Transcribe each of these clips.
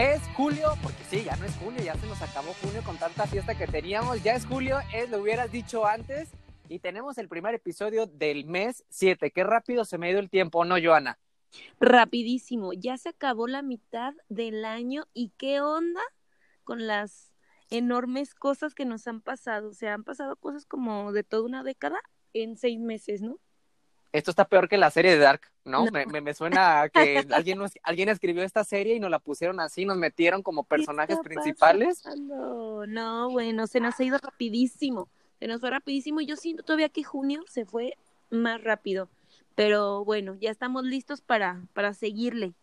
Es julio, porque sí, ya no es julio, ya se nos acabó junio con tanta fiesta que teníamos. Ya es julio, es, lo hubieras dicho antes. Y tenemos el primer episodio del mes 7. Qué rápido se me ha ido el tiempo, ¿no, Joana? Rapidísimo, ya se acabó la mitad del año y qué onda con las enormes cosas que nos han pasado. O han pasado cosas como de toda una década en seis meses, ¿no? Esto está peor que la serie de Dark, ¿no? Me, me, suena a que alguien, nos, alguien escribió esta serie y nos la pusieron así, nos metieron como personajes principales. No, no, bueno, se nos ha ido rapidísimo. Se nos fue rapidísimo y yo siento todavía que junio se fue más rápido. Pero bueno, ya estamos listos para, para seguirle.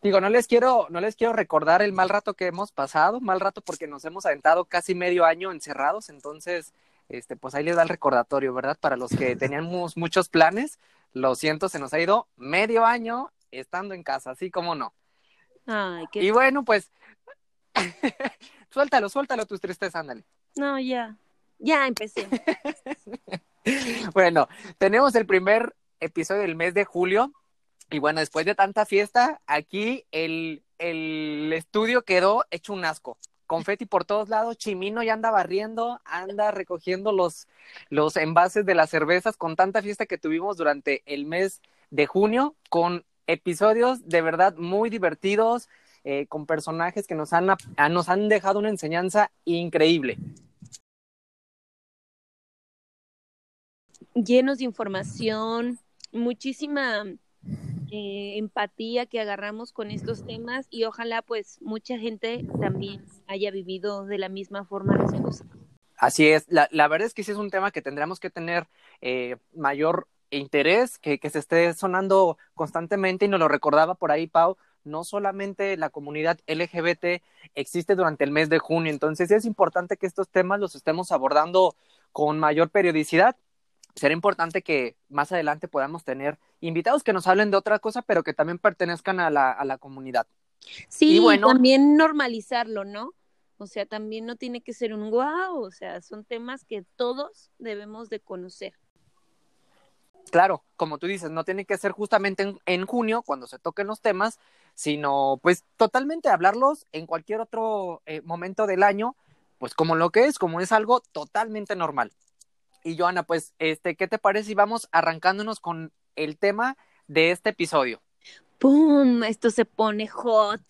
Digo, no les quiero, no les quiero recordar el mal rato que hemos pasado, mal rato porque nos hemos aventado casi medio año encerrados, entonces este, pues ahí les da el recordatorio, ¿verdad? Para los que teníamos muchos planes, lo siento, se nos ha ido medio año estando en casa, así como no. Ay, qué... Y bueno, pues, suéltalo, suéltalo tus tristezas, ándale. No, ya, ya empecé. bueno, tenemos el primer episodio del mes de julio. Y bueno, después de tanta fiesta, aquí el, el estudio quedó hecho un asco confeti por todos lados, Chimino ya anda barriendo, anda recogiendo los, los envases de las cervezas con tanta fiesta que tuvimos durante el mes de junio, con episodios de verdad muy divertidos, eh, con personajes que nos han, nos han dejado una enseñanza increíble. Llenos de información, muchísima eh, empatía que agarramos con estos temas y ojalá pues mucha gente también haya vivido de la misma forma. Así es, la, la verdad es que sí es un tema que tendremos que tener eh, mayor interés, que, que se esté sonando constantemente y nos lo recordaba por ahí Pau, no solamente la comunidad LGBT existe durante el mes de junio, entonces es importante que estos temas los estemos abordando con mayor periodicidad será importante que más adelante podamos tener invitados que nos hablen de otra cosa, pero que también pertenezcan a la, a la comunidad. Sí, y bueno, también normalizarlo, ¿no? O sea, también no tiene que ser un guau, o sea, son temas que todos debemos de conocer. Claro, como tú dices, no tiene que ser justamente en, en junio cuando se toquen los temas, sino pues totalmente hablarlos en cualquier otro eh, momento del año, pues como lo que es, como es algo totalmente normal. Y Joana, pues, este, ¿qué te parece si vamos arrancándonos con el tema de este episodio? ¡Pum! Esto se pone hot.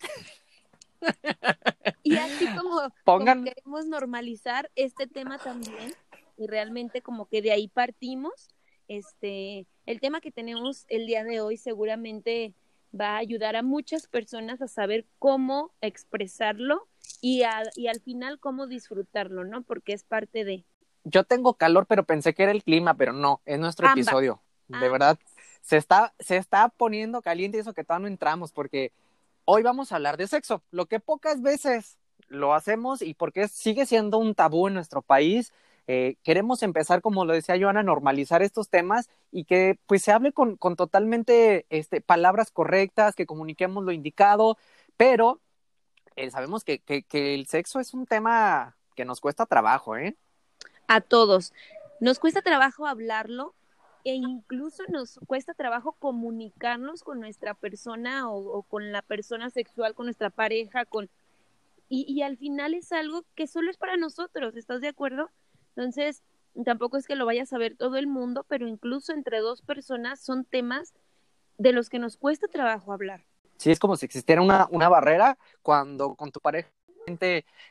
y así como, queremos normalizar este tema también, y realmente como que de ahí partimos, este, el tema que tenemos el día de hoy seguramente va a ayudar a muchas personas a saber cómo expresarlo y, y al final cómo disfrutarlo, ¿no? Porque es parte de yo tengo calor, pero pensé que era el clima, pero no, es nuestro episodio. De verdad, se está, se está poniendo caliente y eso que todavía no entramos, porque hoy vamos a hablar de sexo, lo que pocas veces lo hacemos y porque sigue siendo un tabú en nuestro país. Eh, queremos empezar, como lo decía Joana, a normalizar estos temas y que pues se hable con, con totalmente este, palabras correctas, que comuniquemos lo indicado, pero eh, sabemos que, que, que el sexo es un tema que nos cuesta trabajo, ¿eh? A todos. Nos cuesta trabajo hablarlo e incluso nos cuesta trabajo comunicarnos con nuestra persona o, con la persona sexual, con nuestra pareja, con y, y, al final es algo que solo es para nosotros, ¿estás de acuerdo? Entonces, tampoco es que lo vaya a saber todo el mundo, pero incluso entre dos personas son temas de los que nos cuesta trabajo hablar. Sí, es como si existiera una, una barrera cuando con tu pareja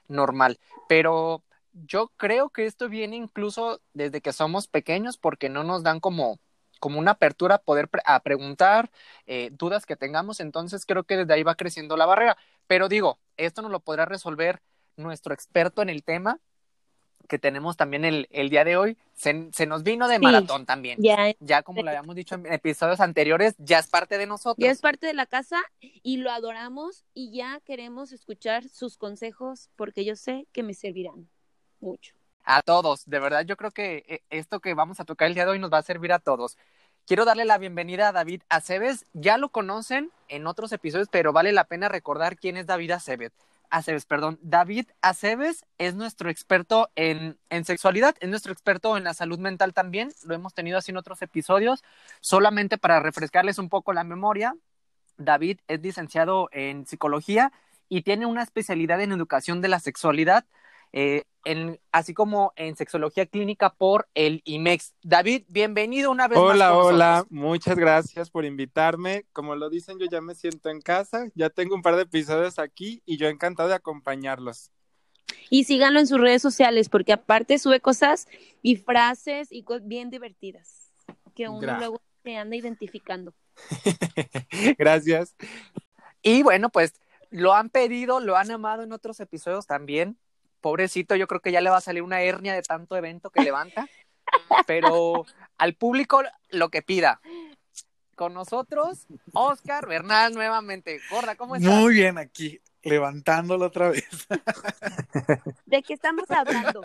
normal, pero yo creo que esto viene incluso desde que somos pequeños porque no nos dan como, como una apertura a poder a preguntar eh, dudas que tengamos, entonces creo que desde ahí va creciendo la barrera. Pero digo, esto nos lo podrá resolver nuestro experto en el tema, que tenemos también el, el día de hoy, se, se nos vino de maratón también. Ya, ya como lo habíamos dicho en episodios anteriores, ya es parte de nosotros. Ya es parte de la casa y lo adoramos y ya queremos escuchar sus consejos porque yo sé que me servirán mucho. A todos, de verdad, yo creo que eh, esto que vamos a tocar el día de hoy nos va a servir a todos. Quiero darle la bienvenida a David Aceves. Ya lo conocen en otros episodios, pero vale la pena recordar quién es David Aceves. Aceves, perdón. David Aceves es nuestro experto en, en sexualidad, es nuestro experto en la salud mental también. Lo hemos tenido así en otros episodios. Solamente para refrescarles un poco la memoria, David es licenciado en psicología y tiene una especialidad en educación de la sexualidad, eh, en, así como en sexología clínica por el IMEX. David, bienvenido una vez hola, más. Hola, hola, muchas gracias por invitarme. Como lo dicen, yo ya me siento en casa, ya tengo un par de episodios aquí y yo encantado de acompañarlos. Y síganlo en sus redes sociales porque aparte sube cosas y frases y cosas bien divertidas que uno luego se anda identificando. Gracias. Y bueno, pues lo han pedido, lo han amado en otros episodios también. Pobrecito, yo creo que ya le va a salir una hernia de tanto evento que levanta. Pero al público lo que pida. Con nosotros, Oscar Bernal nuevamente. Gorda, ¿cómo estás? Muy bien, aquí, levantándolo otra vez. ¿De qué estamos hablando?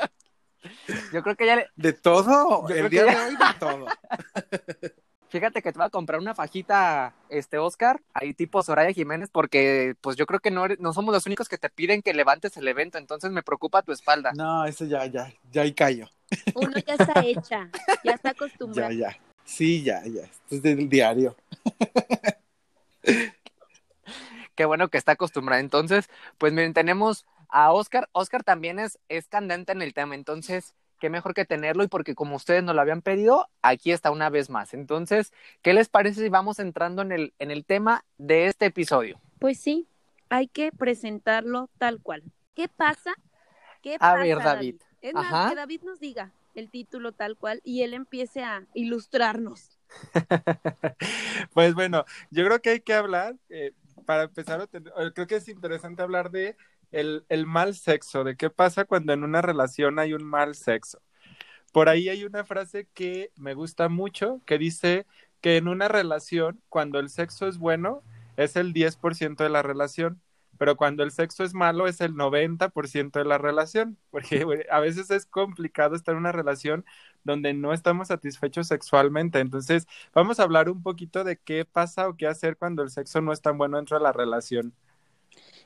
Yo creo que ya le... De todo, el día de hoy de todo. Fíjate que te voy a comprar una fajita, este Oscar, ahí tipo Soraya Jiménez, porque pues yo creo que no, no somos los únicos que te piden que levantes el evento, entonces me preocupa tu espalda. No, eso ya, ya, ya ahí cayó. Uno ya está hecha, ya está acostumbrado. Ya, ya. Sí, ya, ya. Esto es del diario. Qué bueno que está acostumbrada. Entonces, pues miren, tenemos a Oscar. Oscar también es, es candente en el tema, entonces qué mejor que tenerlo y porque como ustedes nos lo habían pedido, aquí está una vez más. Entonces, ¿qué les parece si vamos entrando en el, en el tema de este episodio? Pues sí, hay que presentarlo tal cual. ¿Qué pasa? ¿Qué a pasa, ver, David. Es más, que David nos diga el título tal cual y él empiece a ilustrarnos. pues bueno, yo creo que hay que hablar, eh, para empezar, creo que es interesante hablar de el, mal sexo, de qué pasa cuando en una relación hay un mal sexo. Por ahí hay una frase que me gusta mucho, que dice que en una relación, cuando el sexo es bueno, es el 10% de la relación, pero cuando el sexo es malo, es el 90% de la relación, porque a veces es complicado estar en una relación donde no estamos satisfechos sexualmente. Entonces, vamos a hablar un poquito de qué pasa o qué hacer cuando el sexo no es tan bueno dentro de la relación.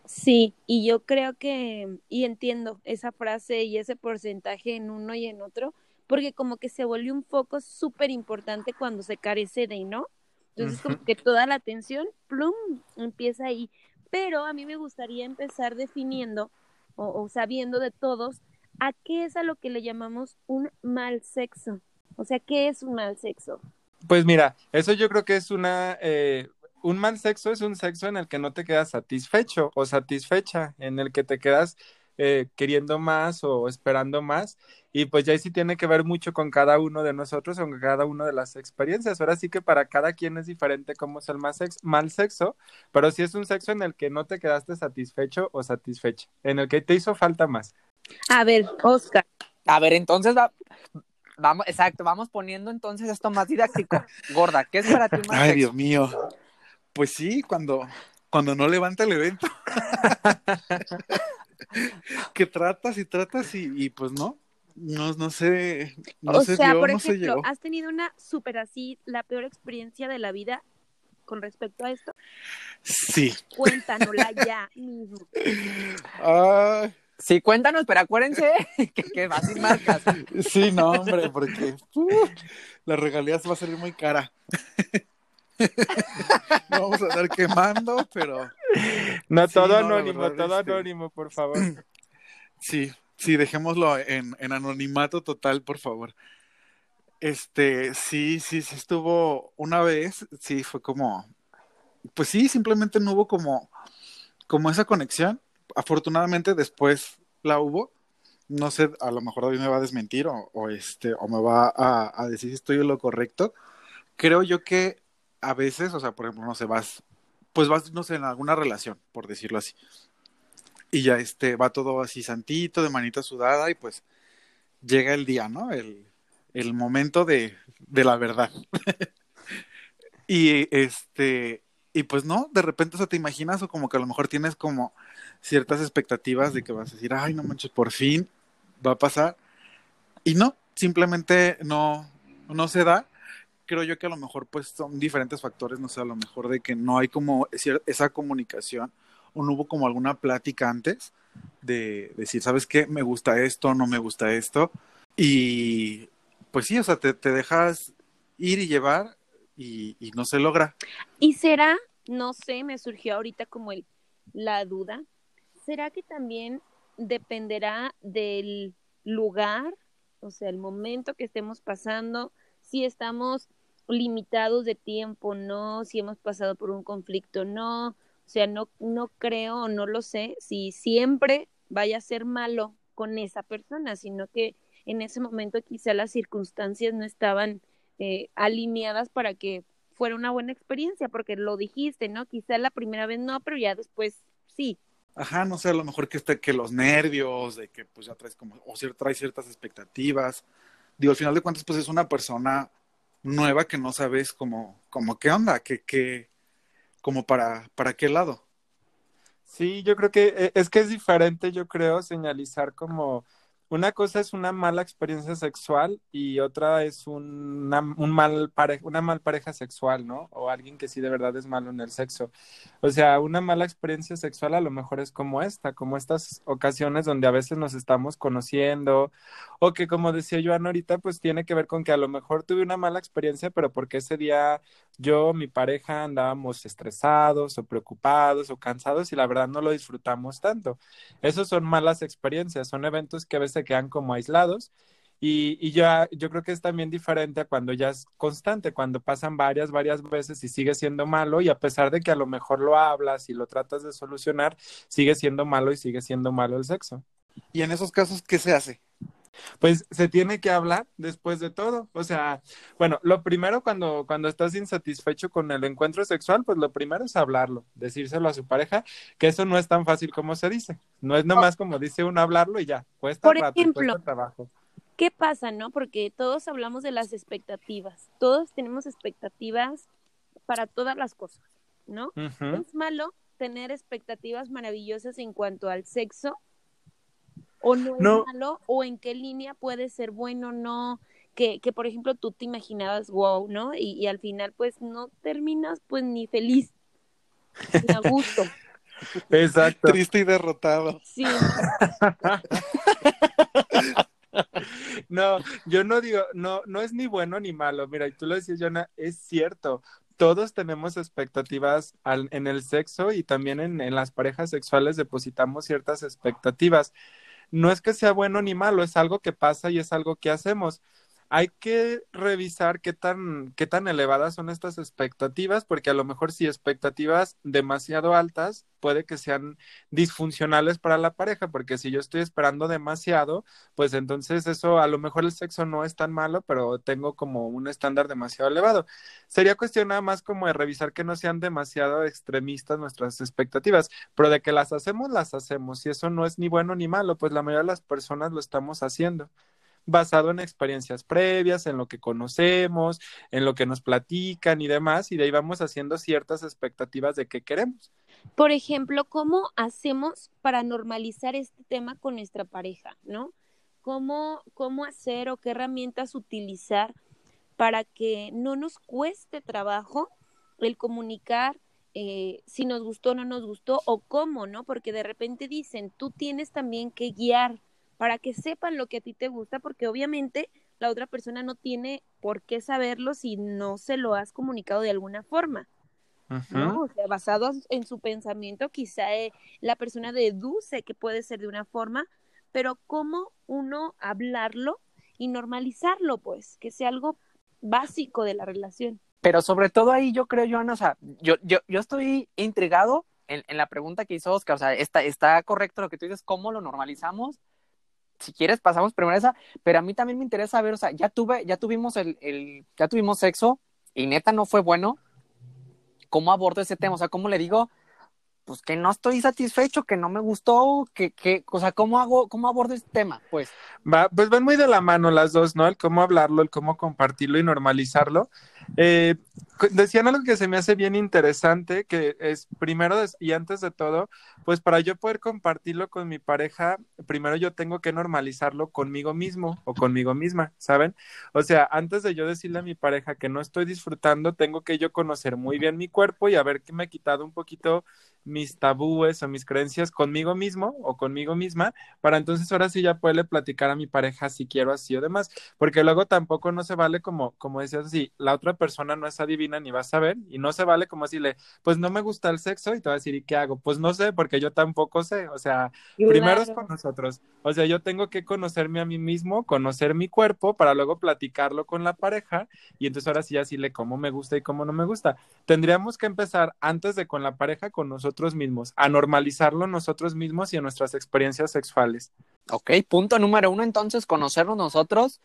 Sí, y yo creo que, y entiendo esa frase y ese porcentaje en uno y en otro, porque como que se vuelve un foco súper importante cuando se carece de, ¿no? Entonces como que toda la atención, plum, empieza ahí. Pero a mí me gustaría empezar definiendo o, o sabiendo de todos a qué es a lo que le llamamos un mal sexo. O sea, ¿qué es un mal sexo? Pues mira, eso yo creo que es una, eh, un mal sexo es un sexo en el que no te quedas satisfecho o satisfecha, en el que te quedas eh, queriendo más o esperando más. Y pues ya ahí sí tiene que ver mucho con cada uno de nosotros, con cada una de las experiencias. Ahora sí que para cada quien es diferente cómo es el mal sexo, mal sexo, pero sí es un sexo en el que no te quedaste satisfecho o satisfecha, en el que te hizo falta más. A ver, Oscar. A ver, entonces va, vamos, exacto, vamos poniendo entonces esto más didáctico. Gorda, ¿qué es para ti mal Ay, sexo? Dios mío. Pues sí, cuando, cuando no levanta el evento. que tratas y tratas y, y, pues no, no, no sé, no o se sea, dio, por no ejemplo, se llegó. ¿has tenido una súper así, la peor experiencia de la vida con respecto a esto? Sí. Cuéntanosla ya mismo. Ay, Sí, cuéntanos, pero acuérdense que, que va sin marcas. sí, no, hombre, porque uh, la regalía se va a salir muy cara. No vamos a estar quemando, pero No, Sí, todo no, anónimo, verdad, todo este- anónimo, por favor. sí, sí, dejémoslo en, en anonimato total, por favor. Este, sí, sí, sí estuvo una vez, sí, fue como, pues sí, simplemente no hubo como, como esa conexión. Afortunadamente después la hubo. No sé, a lo mejor David me va a desmentir o, o este, o me va a, a decir si estoy en lo correcto. Creo yo que a veces, o sea, por ejemplo, no sé, vas, pues vas, no sé, en alguna relación, por decirlo así. Y ya este, va todo así santito, de manita sudada, y pues llega el día, ¿no? El, el momento de, de la verdad. y este, y pues no, de repente eso te imaginas, o como que a lo mejor tienes como ciertas expectativas de que vas a decir, ay, no manches, por fin va a pasar. Y no, simplemente no, no se da. Creo yo que a lo mejor pues son diferentes factores, no sé, a lo mejor de que no hay como esa comunicación o no hubo como alguna plática antes de decir, ¿sabes qué? Me gusta esto, no me gusta esto. Y pues sí, o sea, te, te dejas ir y llevar y, y no se logra. ¿Y será, no sé, me surgió ahorita como el, la duda, ¿será que también dependerá del lugar, o sea, el momento que estemos pasando, si estamos limitados de tiempo, no, si hemos pasado por un conflicto, no, o sea, no, no creo no lo sé si siempre vaya a ser malo con esa persona, sino que en ese momento quizá las circunstancias no estaban eh, alineadas para que fuera una buena experiencia, porque lo dijiste, ¿no? Quizá la primera vez no, pero ya después sí. Ajá, no sé, a lo mejor que esté que los nervios, de que pues ya traes como, o traes ciertas expectativas. Digo, al final de cuentas, pues es una persona nueva que no sabes cómo, cómo qué onda, que, que, como para, para qué lado. Sí, yo creo que eh, es que es diferente, yo creo, señalizar como una cosa es una mala experiencia sexual y otra es una, un mal una mal pareja sexual, ¿no? O alguien que sí de verdad es malo en el sexo. O sea, una mala experiencia sexual a lo mejor es como esta, como estas ocasiones donde a veces nos estamos conociendo o que como decía Joan ahorita, pues tiene que ver con que a lo mejor tuve una mala experiencia, pero porque ese día yo, mi pareja andábamos estresados o preocupados o cansados y la verdad no lo disfrutamos tanto. Esos son malas experiencias, son eventos que a veces quedan como aislados. Y, y ya, yo creo que es también diferente a cuando ya es constante, cuando pasan varias, varias veces y sigue siendo malo y a pesar de que a lo mejor lo hablas y lo tratas de solucionar, sigue siendo malo y sigue siendo malo el sexo. ¿Y en esos casos qué se hace? Pues se tiene que hablar después de todo. O sea, bueno, lo primero cuando, cuando estás insatisfecho con el encuentro sexual, pues lo primero es hablarlo, decírselo a su pareja, que eso no es tan fácil como se dice. No es nomás como dice uno hablarlo y ya, cuesta Por rato, ejemplo, trabajo. ¿Qué pasa, no? Porque todos hablamos de las expectativas. Todos tenemos expectativas para todas las cosas, ¿no? Es malo tener expectativas maravillosas en cuanto al sexo o no es malo, o en qué línea puede ser bueno, no, que, que por ejemplo tú te imaginabas wow, ¿no? Y, y al final pues no terminas pues ni feliz, ni a gusto. Exacto. Triste y derrotado. Sí. no, yo no digo, no, no es ni bueno ni malo. Mira, y tú lo decías, Jonah, es cierto. Todos tenemos expectativas al, en el sexo y también en, en las parejas sexuales depositamos ciertas expectativas no es que sea bueno ni malo, es algo que pasa y es algo que hacemos. Hay que revisar qué tan, qué tan elevadas son estas expectativas, porque a lo mejor si expectativas demasiado altas, puede que sean disfuncionales para la pareja, porque si yo estoy esperando demasiado, pues entonces eso a lo mejor el sexo no es tan malo, pero tengo como un estándar demasiado elevado. Sería cuestión nada más como de revisar que no sean demasiado extremistas nuestras expectativas, pero de que las hacemos, las hacemos, y eso no es ni bueno ni malo, pues la mayoría de las personas lo estamos haciendo basado en experiencias previas, en lo que conocemos, en lo que nos platican y demás, y de ahí vamos haciendo ciertas expectativas de qué queremos. Por ejemplo, ¿cómo hacemos para normalizar este tema con nuestra pareja, no? ¿Cómo, cómo hacer o qué herramientas utilizar para que no nos cueste trabajo el comunicar eh, si nos gustó o no nos gustó o cómo, ¿no? Porque de repente dicen, tú tienes también que guiar para que sepan lo que a ti te gusta, porque obviamente la otra persona no tiene por qué saberlo si no se lo has comunicado de alguna forma. ¿no? O sea, basado en su pensamiento, quizá eh, la persona deduce que puede ser de una forma, pero cómo uno hablarlo y normalizarlo, pues, que sea algo básico de la relación. Pero sobre todo ahí yo creo, Joana, o sea, yo, yo, yo estoy intrigado en, en, la pregunta que hizo Oscar, o sea, está, está correcto lo que tú dices, ¿cómo lo normalizamos? Si quieres pasamos primero esa, pero a mí también me interesa ver, o sea, ya tuve, ya tuvimos el, el, ya tuvimos sexo y neta no fue bueno, ¿cómo abordo ese tema? O sea, ¿cómo le digo? Pues que no estoy satisfecho, que no me gustó, que, que, o sea, ¿cómo hago, cómo abordo este tema? Pues. Va, pues van muy de la mano las dos, ¿no? El cómo hablarlo, el cómo compartirlo y normalizarlo. Eh, decían algo que se me hace bien interesante, que es primero y antes de todo, pues para yo poder compartirlo con mi pareja, primero yo tengo que normalizarlo conmigo mismo o conmigo misma, ¿saben? O sea, antes de yo decirle a mi pareja que no estoy disfrutando, tengo que yo conocer muy bien mi cuerpo y a ver que me he quitado un poquito mis tabúes o mis creencias conmigo mismo o conmigo misma, para entonces ahora sí ya poderle platicar a mi pareja si quiero así o demás, porque luego tampoco no se vale como, como decías así, la otra persona no es a adivinan y vas a ver, y no se vale como decirle, pues no me gusta el sexo, y te va a decir, ¿y qué hago? Pues no sé, porque yo tampoco sé, o sea, primero es con nosotros, o sea, yo tengo que conocerme a mí mismo, conocer mi cuerpo, para luego platicarlo con la pareja, y entonces ahora sí decirle cómo me gusta y cómo no me gusta. Tendríamos que empezar antes de con la pareja, con nosotros mismos, a normalizarlo nosotros mismos y en nuestras experiencias sexuales. Ok, punto número uno, entonces, conocernos nosotros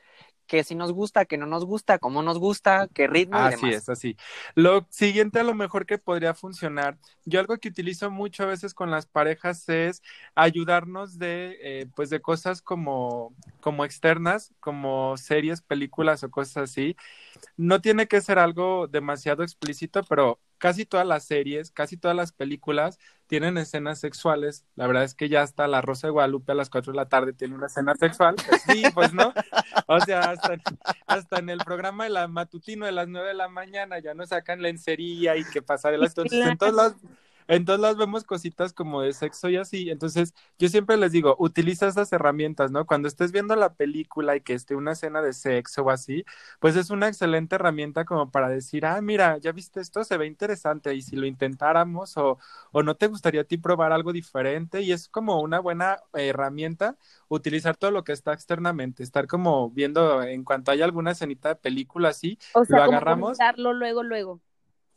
que si nos gusta, que no nos gusta, cómo nos gusta, qué ritmo y Así es, así. Lo siguiente a lo mejor que podría funcionar, yo algo que utilizo mucho a veces con las parejas es ayudarnos de, eh, pues de cosas como, como externas, como series, películas o cosas así. No tiene que ser algo demasiado explícito, pero casi todas las series, casi todas las películas tienen escenas sexuales. La verdad es que ya hasta La Rosa de Guadalupe a las 4 de la tarde tiene una escena sexual. Pues sí, pues no. O sea, hasta, en el programa de la matutino de las 9 de la mañana ya no sacan lencería y que pasaré Entonces, en todos los entonces las vemos cositas como de sexo y así. Entonces, yo siempre les digo, utiliza esas herramientas, ¿no? Cuando estés viendo la película y que esté una escena de sexo o así, pues es una excelente herramienta como para decir, ah, mira, ya viste esto, se ve interesante y si lo intentáramos o, o no te gustaría a ti probar algo diferente y es como una buena herramienta utilizar todo lo que está externamente, estar como viendo en cuanto haya alguna escenita de película así, o sea, lo agarramos. luego, luego.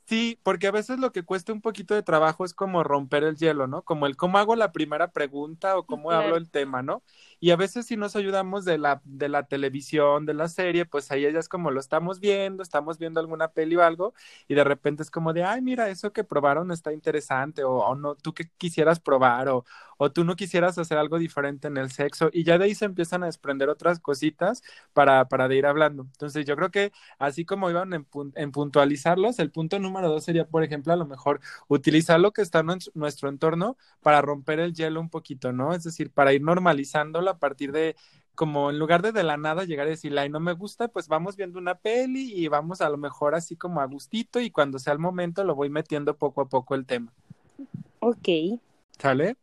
Sí, porque a veces lo que cuesta un poquito de trabajo es como romper el hielo, ¿no? Como el cómo hago la primera pregunta o cómo hablo el tema, ¿no? Y a veces si nos ayudamos de la, de la televisión, de la serie, pues ahí es como lo estamos viendo, estamos viendo alguna peli o algo, y de repente es como de, ay, mira, eso que probaron está interesante, o, o no, tú que quisieras probar, o, o tú no quisieras hacer algo diferente en el sexo, y ya de ahí se empiezan a desprender otras cositas para, para de ir hablando. Entonces yo creo que así como iban en, en puntualizarlos, el punto número dos sería, por ejemplo, a lo mejor utilizar lo que está en nuestro entorno para romper el hielo un poquito, ¿no? Es decir, para ir normalizando a partir de como en lugar de de la nada llegar a decir, ay, no me gusta, pues vamos viendo una peli y vamos a lo mejor así como a gustito y cuando sea el momento lo voy metiendo poco a poco el tema. Ok. ¿Sale?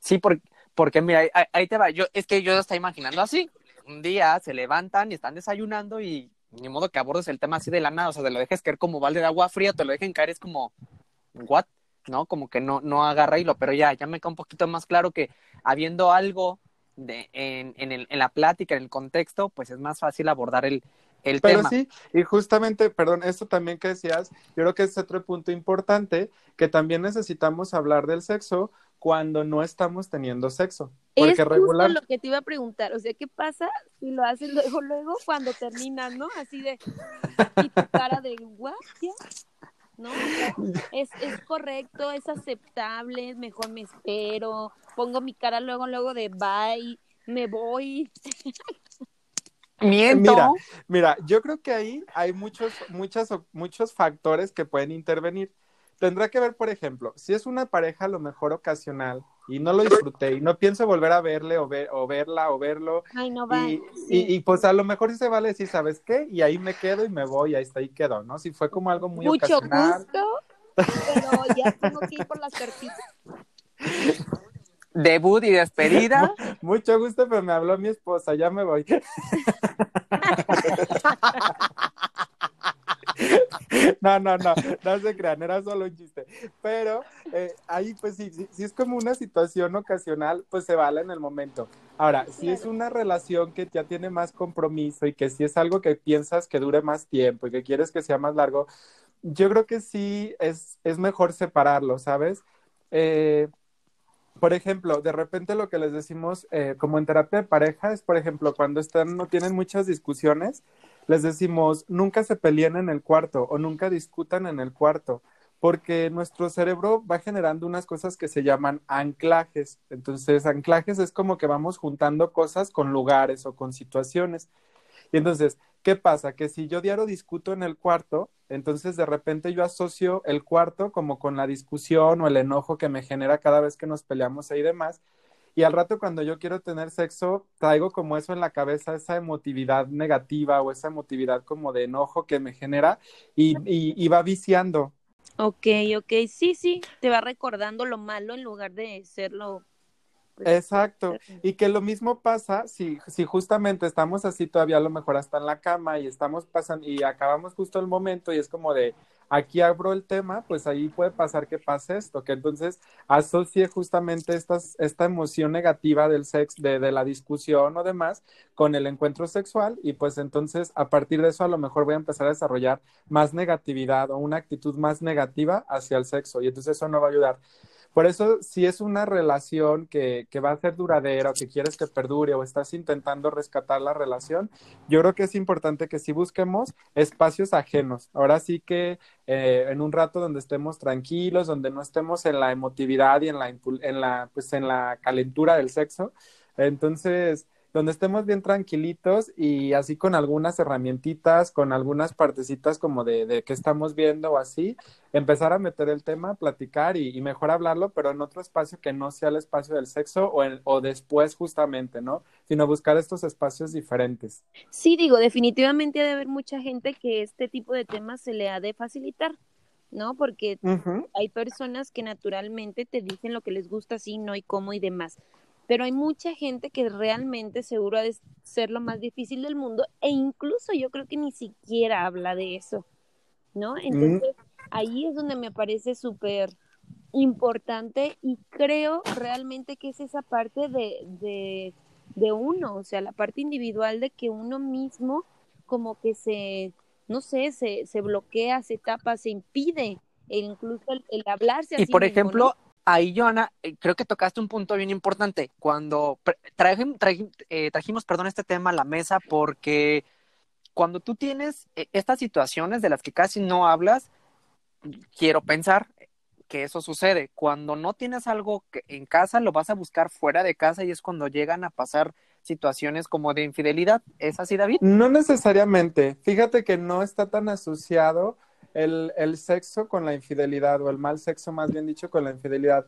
Sí, porque, porque mira, ahí, te va, yo, es que yo lo estoy imaginando así, un día se levantan y están desayunando y ni modo que abordes el tema así de la nada, o sea, te lo dejes caer como balde de agua fría, te lo dejen caer, es como, ¿what? ¿No? Como que no, no agarra hilo, pero ya, ya me queda un poquito más claro que habiendo algo de, en, en, el, en la plática, en el contexto, pues es más fácil abordar el, el Pero tema. sí, y justamente, perdón, esto también que decías, yo creo que es otro punto importante, que también necesitamos hablar del sexo cuando no estamos teniendo sexo. Porque es regular... lo que te iba a preguntar, o sea, ¿qué pasa si lo haces luego, luego, cuando terminas, ¿no? Así de, y tu cara de, ¿what? ¿No? es, es correcto, es aceptable, mejor me espero, pongo mi cara luego, luego de bye, me voy. Miento. Mira, mira, yo creo que ahí hay muchos, muchas, muchos factores que pueden intervenir. Tendrá que ver, por ejemplo, si es una pareja a lo mejor ocasional y no lo disfruté y no pienso volver a verle o, ver, o verla o verlo. Ay, no va. Y, y, pues a lo mejor sí se vale decir, ¿sabes qué? Y ahí me quedo y me voy, ahí está, ahí quedo, ¿no? Si fue como algo muy Mucho ocasional. gusto, pero ya tengo que ir por las cartitas. Debut y despedida. Mucho gusto, pero me habló mi esposa, ya me voy. No, no, no, no se crean, era solo un chiste. Pero eh, ahí, pues sí, si es como una situación ocasional, pues se vale en el momento. Ahora, si es una relación que ya tiene más compromiso y que si es algo que piensas que dure más tiempo y que quieres que sea más largo, yo creo que sí es, es mejor separarlo, ¿sabes? Eh, por ejemplo, de repente lo que les decimos eh, como en terapia de pareja es, por ejemplo, cuando están, no tienen muchas discusiones, les decimos, nunca se peleen en el cuarto o nunca discutan en el cuarto, porque nuestro cerebro va generando unas cosas que se llaman anclajes. Entonces, anclajes es como que vamos juntando cosas con lugares o con situaciones. Y entonces, ¿qué pasa? Que si yo diario discuto en el cuarto, entonces de repente yo asocio el cuarto como con la discusión o el enojo que me genera cada vez que nos peleamos ahí demás. Y al rato cuando yo quiero tener sexo, traigo como eso en la cabeza, esa emotividad negativa o esa emotividad como de enojo que me genera y, y, va viciando. Ok, ok, sí, sí, te va recordando lo malo en lugar de ser lo, Pues, Exacto. Y que lo mismo pasa si, si justamente estamos así todavía a lo mejor hasta en la cama y estamos pasando y acabamos justo el momento y es como de aquí abro el tema, pues ahí puede pasar que pase esto, que entonces asocie justamente estas, esta emoción negativa del sexo, de, de la discusión o demás con el encuentro sexual y pues entonces a partir de eso a lo mejor voy a empezar a desarrollar más negatividad o una actitud más negativa hacia el sexo y entonces eso no va a ayudar. Por eso, si es una relación que, va a ser duradera o que quieres que perdure o estás intentando rescatar la relación, yo creo que es importante que sí busquemos espacios ajenos. Ahora sí que eh, en un rato donde estemos tranquilos, donde no estemos en la emotividad y en la, en la, pues en la calentura del sexo. Entonces, donde estemos bien tranquilitos y así con algunas herramientitas, con algunas partecitas como de, de qué estamos viendo o así, empezar a meter el tema, platicar y, y, mejor hablarlo, pero en otro espacio que no sea el espacio del sexo o, en, o después justamente, ¿no? Sino buscar estos espacios diferentes. Sí, digo, definitivamente ha de haber mucha gente que este tipo de temas se le ha de facilitar. ¿no? Porque uh -huh. hay personas que naturalmente te dicen lo que les gusta, sí, no y cómo y demás pero hay mucha gente que realmente seguro ha de ser lo más difícil del mundo e incluso yo creo que ni siquiera habla de eso, ¿no? Entonces mm. ahí es donde me parece súper importante y creo realmente que es esa parte de, de, de, uno, o sea, la parte individual de que uno mismo como que se, no sé, se, se bloquea, se tapa, se impide, e incluso el, el hablarse. Y por mismo, ejemplo, ¿no? Ahí, Joana, eh, creo que tocaste un punto bien importante. Cuando eh, trajimos perdón, este tema a la mesa, porque cuando tú tienes eh, estas situaciones de las que casi no hablas, quiero pensar que eso sucede. Cuando no tienes algo en casa, lo vas a buscar fuera de casa y es cuando llegan a pasar situaciones como de infidelidad. ¿Es así, David? No necesariamente. Fíjate que no está tan asociado el, el, sexo con la infidelidad, o el mal sexo más bien dicho con la infidelidad.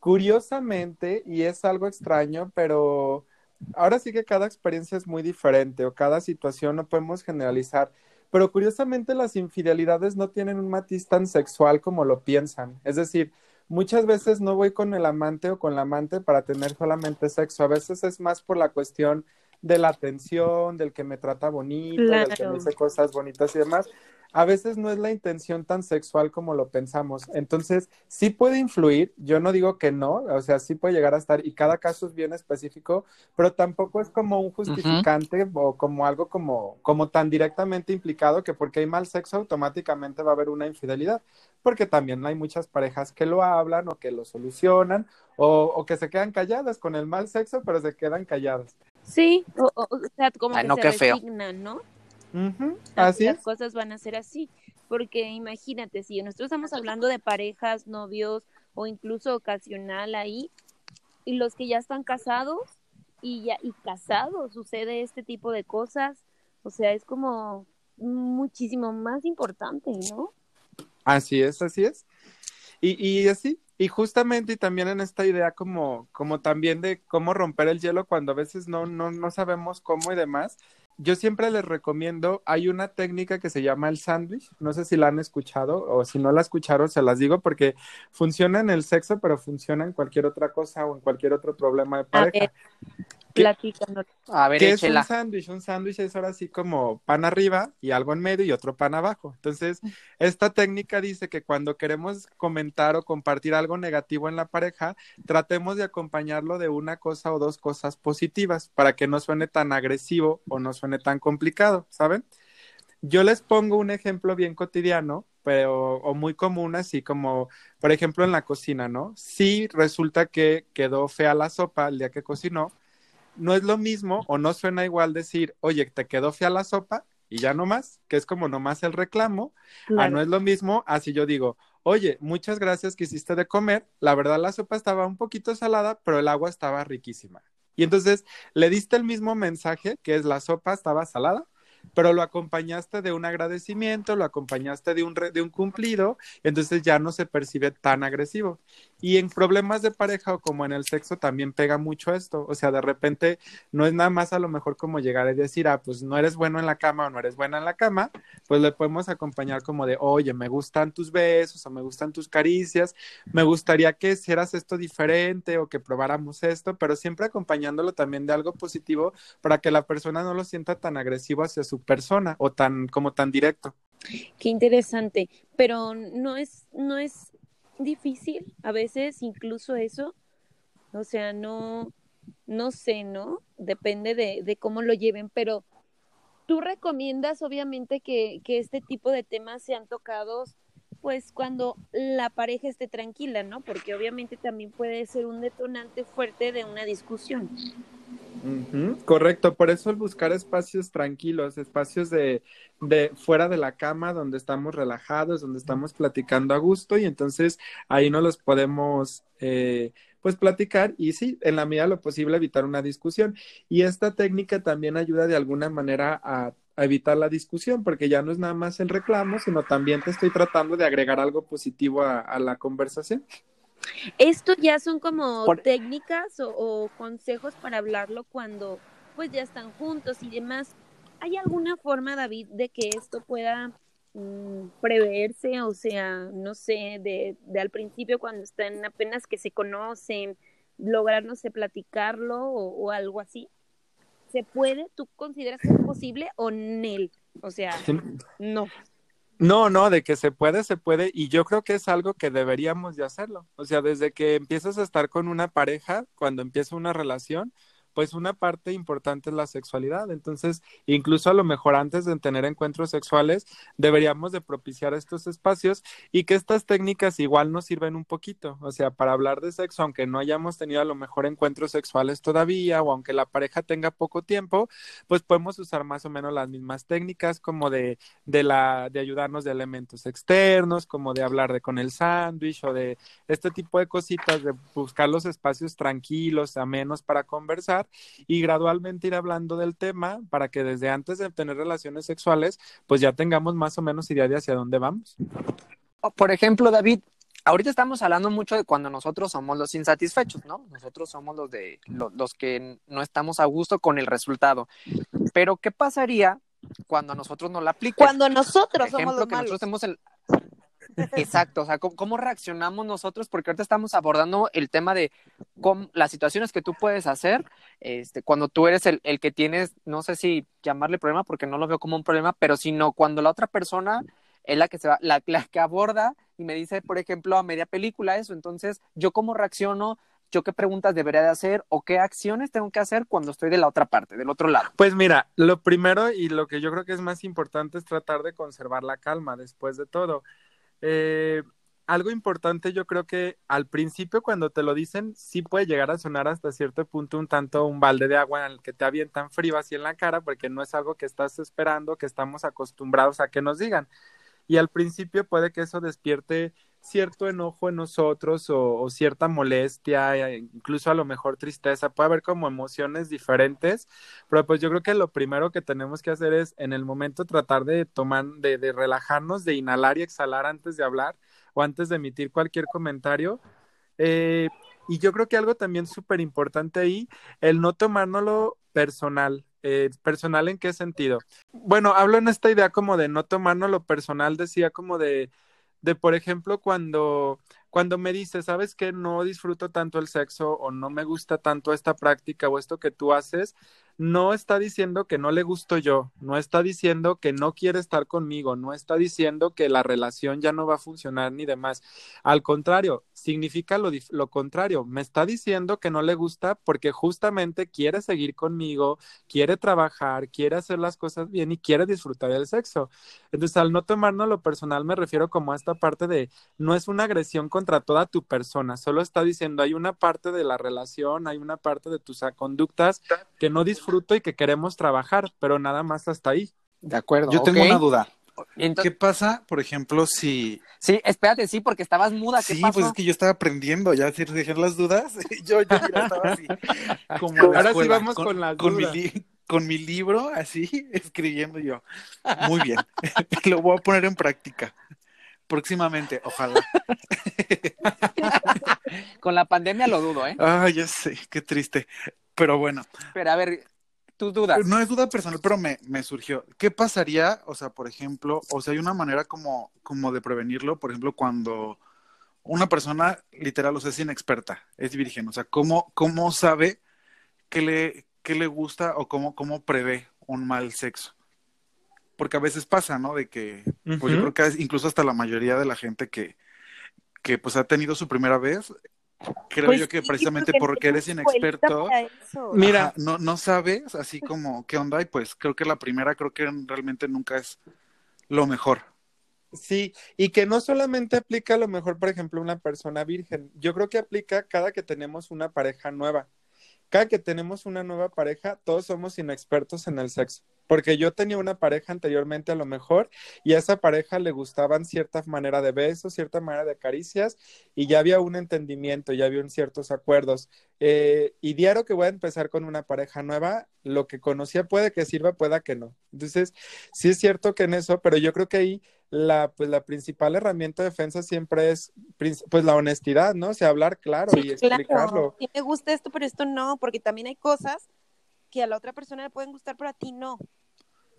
Curiosamente, y es algo extraño, pero ahora sí que cada experiencia es muy diferente, o cada situación no podemos generalizar, pero curiosamente las infidelidades no tienen un matiz tan sexual como lo piensan. Es decir, muchas veces no voy con el amante o con la amante para tener solamente sexo, a veces es más por la cuestión de la atención, del que me trata bonito, claro. del que me dice cosas bonitas y demás a veces no es la intención tan sexual como lo pensamos. Entonces, sí puede influir, yo no digo que no, o sea, sí puede llegar a estar, y cada caso es bien específico, pero tampoco es como un justificante uh -huh. o como algo como, como tan directamente implicado que porque hay mal sexo automáticamente va a haber una infidelidad, porque también hay muchas parejas que lo hablan o que lo solucionan o, o que se quedan calladas con el mal sexo, pero se quedan calladas. Sí, o, sea, como Ay, que no, se resignan, ¿no? Uh -huh. Así las es. cosas van a ser así. Porque imagínate, si nosotros estamos hablando de parejas, novios o incluso ocasional ahí, y los que ya están casados y ya y casados sucede este tipo de cosas, o sea, es como muchísimo más importante, ¿no? Así es, así es. Y, y así, y justamente y también en esta idea como, como también de cómo romper el hielo cuando a veces no, no, no sabemos cómo y demás, yo siempre les recomiendo, hay una técnica que se llama el sándwich, no sé si la han escuchado o si no la escucharon, se las digo porque funciona en el sexo, pero funciona en cualquier otra cosa o en cualquier otro problema de pareja. Platícanos. A ver, ¿Qué échela. es un sándwich? Un sándwich es ahora así como pan arriba y algo en medio y otro pan abajo. Entonces, esta técnica dice que cuando queremos comentar o compartir algo negativo en la pareja, tratemos de acompañarlo de una cosa o dos cosas positivas para que no suene tan agresivo o no suene tan complicado, ¿saben? Yo les pongo un ejemplo bien cotidiano, pero o muy común, así como, por ejemplo, en la cocina, ¿no? Si resulta que quedó fea la sopa el día que cocinó, no es lo mismo o no suena igual decir, oye, te quedó fea la sopa y ya no más, que es como nomás el reclamo, claro. a no es lo mismo, así yo digo, oye, muchas gracias que hiciste de comer, la verdad la sopa estaba un poquito salada, pero el agua estaba riquísima. Y entonces le diste el mismo mensaje, que es la sopa estaba salada, pero lo acompañaste de un agradecimiento, lo acompañaste de un, re, de un cumplido, entonces ya no se percibe tan agresivo. Y en problemas de pareja o como en el sexo también pega mucho esto. O sea, de repente no es nada más a lo mejor como llegar y decir, ah, pues no eres bueno en la cama o no eres buena en la cama, pues le podemos acompañar como de, oye, me gustan tus besos o me gustan tus caricias, me gustaría que hicieras esto diferente o que probáramos esto, pero siempre acompañándolo también de algo positivo para que la persona no lo sienta tan agresivo hacia su persona o tan como tan directo. Qué interesante, pero no es no es difícil a veces incluso eso, o sea, no no sé, ¿no? Depende de, de cómo lo lleven, pero tú recomiendas obviamente que, que este tipo de temas sean tocados pues cuando la pareja esté tranquila, ¿no? Porque obviamente también puede ser un detonante fuerte de una discusión. Correcto, por eso el buscar espacios tranquilos, espacios de, de fuera de la cama donde estamos relajados, donde estamos platicando a gusto y entonces ahí no los podemos eh, pues platicar y sí, en la medida de lo posible evitar una discusión. Y esta técnica también ayuda de alguna manera a evitar la discusión, porque ya no es nada más el reclamo, sino también te estoy tratando de agregar algo positivo a, la conversación. Esto ya son como técnicas o, consejos para hablarlo cuando pues ya están juntos y demás. ¿Hay alguna forma, David, de que esto pueda mm, preverse? O sea, no sé, de, de, al principio cuando están apenas que se conocen, lograr, no sé, platicarlo o algo así. ¿Se puede? ¿Tú consideras que es posible o NEL? O sea, no. No, no, de que se puede, se puede, y yo creo que es algo que deberíamos de hacerlo. O sea, desde que empiezas a estar con una pareja, cuando empieza una relación, pues una parte importante es la sexualidad. Entonces, incluso a lo mejor antes de tener encuentros sexuales, deberíamos de propiciar estos espacios y que estas técnicas igual nos sirven un poquito. O sea, para hablar de sexo, aunque no hayamos tenido a lo mejor encuentros sexuales todavía o aunque la pareja tenga poco tiempo, pues podemos usar más o menos las mismas técnicas como de, de la, de ayudarnos de elementos externos, como de hablar de con el sándwich o de este tipo de cositas, de buscar los espacios tranquilos, amenos para conversar y gradualmente ir hablando del tema para que desde antes de tener relaciones sexuales, pues ya tengamos más o menos idea de hacia dónde vamos. Por ejemplo, David, ahorita estamos hablando mucho de cuando nosotros somos los insatisfechos, ¿no? Nosotros somos los de los, que no estamos a gusto con el resultado. Pero ¿qué pasaría cuando nosotros no la aplicamos? Cuando nosotros somos los que nosotros tenemos el Exacto, o sea, ¿cómo, reaccionamos nosotros? Porque ahorita estamos abordando el tema de cómo, las situaciones que tú puedes hacer este, cuando tú eres el, que tienes, no sé si llamarle problema, porque no lo veo como un problema, pero sino cuando la otra persona es la que se va, la que aborda y me dice, por ejemplo, a media película eso. Entonces, ¿yo cómo reacciono? yo qué preguntas debería de hacer o qué acciones tengo que hacer cuando estoy de la otra parte, del otro lado. Pues mira, lo primero y lo que yo creo que es más importante es tratar de conservar la calma después de todo. Eh, algo importante, yo creo que al principio cuando te lo dicen, sí puede llegar a sonar hasta cierto punto un tanto un balde de agua en el que te avientan frío así en la cara, porque no es algo que estás esperando, que estamos acostumbrados a que nos digan. Y al principio puede que eso despierte cierto enojo en nosotros o, cierta molestia, e incluso a lo mejor tristeza, puede haber como emociones diferentes, pero pues yo creo que lo primero que tenemos que hacer es en el momento tratar de tomar, de, de relajarnos, de inhalar y exhalar antes de hablar o antes de emitir cualquier comentario. Eh, y yo creo que algo también súper importante ahí, el no tomárnoslo personal. Eh, ¿Personal en qué sentido? Bueno, hablo en esta idea como de no tomárnoslo personal, decía como de de por ejemplo cuando cuando me dices, sabes que no disfruto tanto el sexo o no me gusta tanto esta práctica o esto que tú haces, no está diciendo que no le gusto yo, no está diciendo que no quiere estar conmigo, no está diciendo que la relación ya no va a funcionar ni demás. Al contrario, significa lo, lo contrario, me está diciendo que no le gusta porque justamente quiere seguir conmigo, quiere trabajar, quiere hacer las cosas bien y quiere disfrutar del sexo. Entonces, al no tomarnos lo personal, me refiero como a esta parte de no es una agresión contra toda tu persona, solo está diciendo hay una parte de la relación, hay una parte de tus conductas que no disfrutas y que queremos trabajar, pero nada más hasta ahí. De acuerdo. Yo tengo una duda. ¿Qué pasa, por ejemplo, si... Sí, espérate, sí, porque estabas muda. ¿Qué sí, pues es que yo estaba aprendiendo, ya si dejar las dudas, yo, yo estaba así. Como Ahora sí vamos con, las con dudas. Mi con mi libro, así, escribiendo yo. Muy bien, lo voy a poner en práctica próximamente, ojalá. Con la pandemia lo dudo, ¿eh? Ah, ya sé, qué triste. Pero bueno. Pero a ver, tus dudas. No es duda personal, pero me, me surgió. ¿Qué pasaría, o sea, por ejemplo, o sea, hay una manera como, como de prevenirlo, por ejemplo, cuando una persona literal, o sea, es inexperta, es virgen, o sea, ¿cómo, cómo sabe qué le, qué le gusta o cómo, cómo prevé un mal sexo? Porque a veces pasa, ¿no? De que, pues yo creo que incluso hasta la mayoría de la gente que, que pues ha tenido su primera vez, creo Pues yo que sí, precisamente porque porque eres inexperto, eso. Mira, Ajá, no, no sabes así como qué onda y pues creo que la primera creo que realmente nunca es lo mejor. Sí, y que no solamente aplica a lo mejor, por ejemplo, una persona virgen, yo creo que aplica cada que tenemos una pareja nueva. Cada que tenemos una nueva pareja, todos somos inexpertos en el sexo. Porque yo tenía una pareja anteriormente a lo mejor y a esa pareja le gustaban cierta manera de besos, cierta manera de caricias y ya había un entendimiento, ya había un ciertos acuerdos. Eh, y diario que voy a empezar con una pareja nueva, lo que conocía puede que sirva, pueda que no. Entonces, sí es cierto que en eso, pero yo creo que ahí la, pues, la principal herramienta de defensa siempre es pues la honestidad, ¿no? O sea, hablar claro y explicarlo. claro. Sí me gusta esto, pero esto no, porque también hay cosas que a la otra persona le pueden gustar, pero a ti no.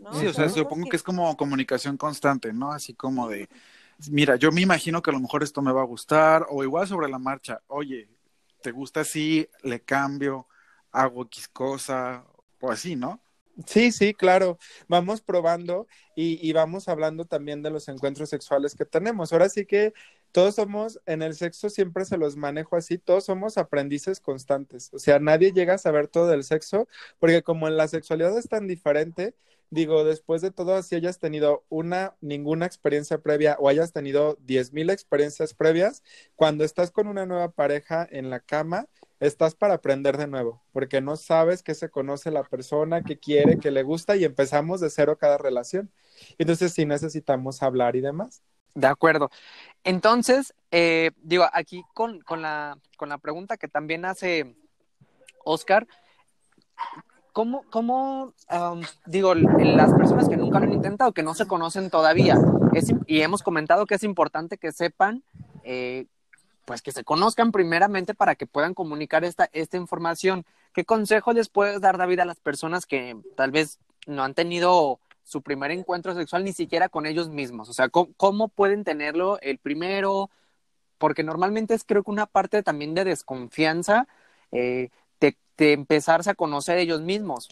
¿No? Sí, o sea, supongo que es como comunicación constante, ¿no? Así como de, mira, yo me imagino que a lo mejor esto me va a gustar, o igual sobre la marcha, oye, ¿te gusta así? Le cambio, hago X cosa, o así, ¿no? Sí, sí, claro. Vamos probando y, y vamos hablando también de los encuentros sexuales que tenemos. Ahora sí que todos somos, en el sexo siempre se los manejo así, todos somos aprendices constantes. O sea, nadie llega a saber todo del sexo, porque como en la sexualidad es tan diferente, digo, después de todo, si hayas tenido una, ninguna experiencia previa o hayas tenido diez mil experiencias previas, cuando estás con una nueva pareja en la cama, estás para aprender de nuevo, porque no sabes qué se conoce la persona, qué quiere, qué le gusta y empezamos de cero cada relación. Entonces sí necesitamos hablar y demás. De acuerdo. Entonces, eh, digo, aquí con, con, la, con la pregunta que también hace Oscar, ¿cómo, cómo um, digo, las personas que nunca lo han intentado, que no se conocen todavía, es, y hemos comentado que es importante que sepan, eh, pues que se conozcan primeramente para que puedan comunicar esta, esta información. ¿Qué consejo les puedes dar, David, a las personas que tal vez no han tenido su primer encuentro sexual ni siquiera con ellos mismos? O sea, ¿cómo, cómo pueden tenerlo el primero? Porque normalmente es creo que una parte también de desconfianza eh, de, empezarse a conocer ellos mismos.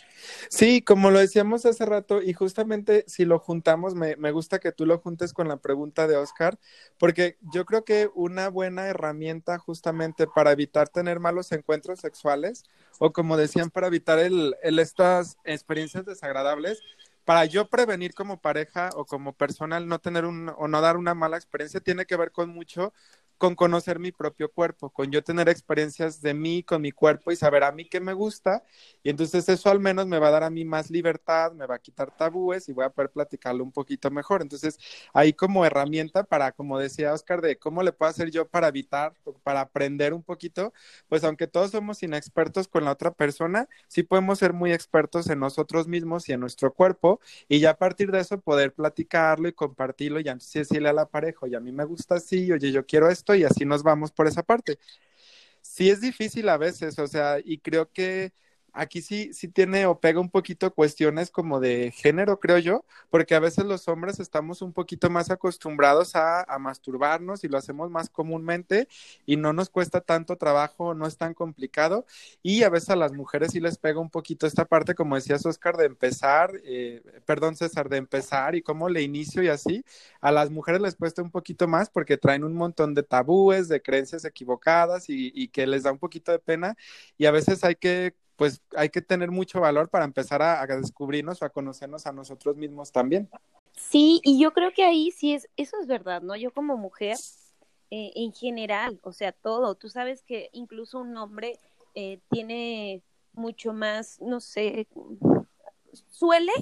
Sí, como lo decíamos hace rato, y justamente si lo juntamos, me, me, gusta que tú lo juntes con la pregunta de Oscar, porque yo creo que una buena herramienta justamente para evitar tener malos encuentros sexuales, o como decían, para evitar el, el estas experiencias desagradables, para yo prevenir como pareja o como personal no tener un o no dar una mala experiencia tiene que ver con mucho con conocer mi propio cuerpo, con yo tener experiencias de mí, con mi cuerpo y saber a mí qué me gusta. Y entonces eso al menos me va a dar a mí más libertad, me va a quitar tabúes y voy a poder platicarlo un poquito mejor. Entonces ahí como herramienta para, como decía Oscar, de cómo le puedo hacer yo para evitar, para aprender un poquito, pues aunque todos somos inexpertos con la otra persona, sí podemos ser muy expertos en nosotros mismos y en nuestro cuerpo y ya a partir de eso poder platicarlo y compartirlo y antes decirle a la pareja, oye, a mí me gusta así, oye, yo quiero esto y así nos vamos por esa parte. Sí es difícil a veces, o sea, y creo que aquí sí, sí tiene o pega un poquito cuestiones como de género, creo yo, porque a veces los hombres estamos un poquito más acostumbrados a, a, masturbarnos y lo hacemos más comúnmente y no nos cuesta tanto trabajo, no es tan complicado. Y a veces a las mujeres sí les pega un poquito esta parte, como decías Oscar, de empezar, eh, perdón César, de empezar y cómo le inicio y así, a las mujeres les cuesta un poquito más porque traen un montón de tabúes, de creencias equivocadas y, y que les da un poquito de pena. Y a veces hay que pues hay que tener mucho valor para empezar a, descubrirnos o a conocernos a nosotros mismos también. Sí, y yo creo que ahí sí es, eso es verdad, ¿no? Yo como mujer, eh, en general, o sea, todo, tú sabes que incluso un hombre eh, tiene mucho más, no sé, suele